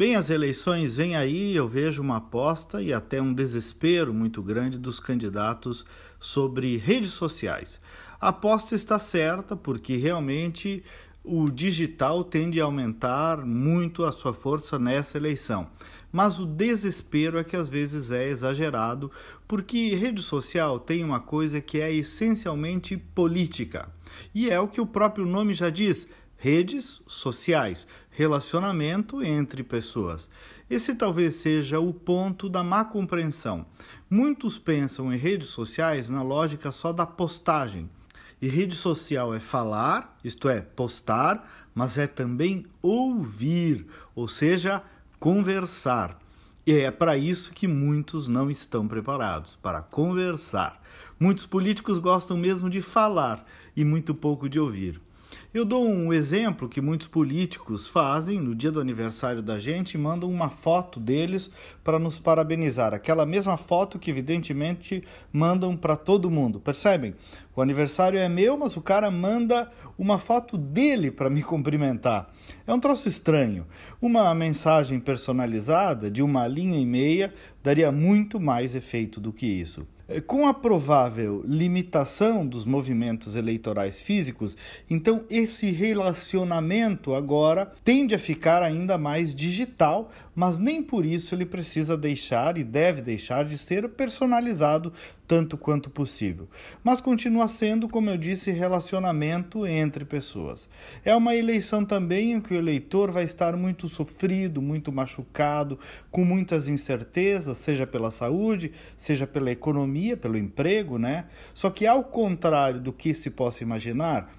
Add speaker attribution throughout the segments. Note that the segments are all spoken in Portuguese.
Speaker 1: Bem, as eleições vêm aí, eu vejo uma aposta e até um desespero muito grande dos candidatos sobre redes sociais. A aposta está certa porque realmente o digital tende a aumentar muito a sua força nessa eleição. Mas o desespero é que às vezes é exagerado, porque rede social tem uma coisa que é essencialmente política. E é o que o próprio nome já diz: redes sociais, relacionamento entre pessoas. Esse talvez seja o ponto da má compreensão. Muitos pensam em redes sociais na lógica só da postagem. E rede social é falar, isto é, postar, mas é também ouvir, ou seja, conversar. E é para isso que muitos não estão preparados para conversar. Muitos políticos gostam mesmo de falar e muito pouco de ouvir. Eu dou um exemplo que muitos políticos fazem no dia do aniversário da gente mandam uma foto deles para nos parabenizar. Aquela mesma foto que, evidentemente, mandam para todo mundo. Percebem? O aniversário é meu, mas o cara manda uma foto dele para me cumprimentar. É um troço estranho. Uma mensagem personalizada de uma linha e meia daria muito mais efeito do que isso. Com a provável limitação dos movimentos eleitorais físicos, então esse relacionamento agora tende a ficar ainda mais digital, mas nem por isso ele precisa deixar e deve deixar de ser personalizado tanto quanto possível. Mas continua sendo, como eu disse, relacionamento entre pessoas. É uma eleição também em que o eleitor vai estar muito sofrido, muito machucado, com muitas incertezas, seja pela saúde, seja pela economia, pelo emprego, né? Só que ao contrário do que se possa imaginar,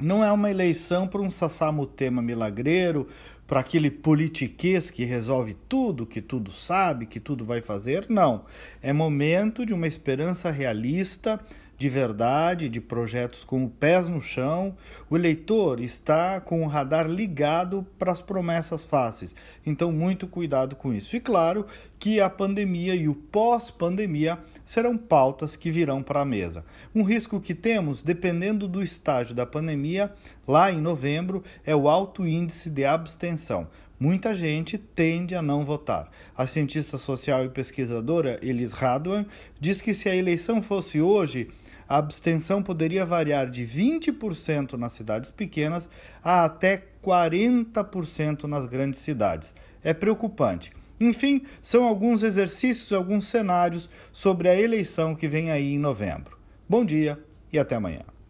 Speaker 1: não é uma eleição para um sassamutema milagreiro, para aquele politiquês que resolve tudo, que tudo sabe, que tudo vai fazer. Não. É momento de uma esperança realista de verdade, de projetos com pés no chão, o eleitor está com o radar ligado para as promessas fáceis. Então, muito cuidado com isso. E claro que a pandemia e o pós-pandemia serão pautas que virão para a mesa. Um risco que temos, dependendo do estágio da pandemia, lá em novembro, é o alto índice de abstenção muita gente tende a não votar. A cientista social e pesquisadora Elis Radwan diz que se a eleição fosse hoje, a abstenção poderia variar de 20% nas cidades pequenas a até 40% nas grandes cidades. É preocupante. Enfim, são alguns exercícios, alguns cenários sobre a eleição que vem aí em novembro. Bom dia e até amanhã.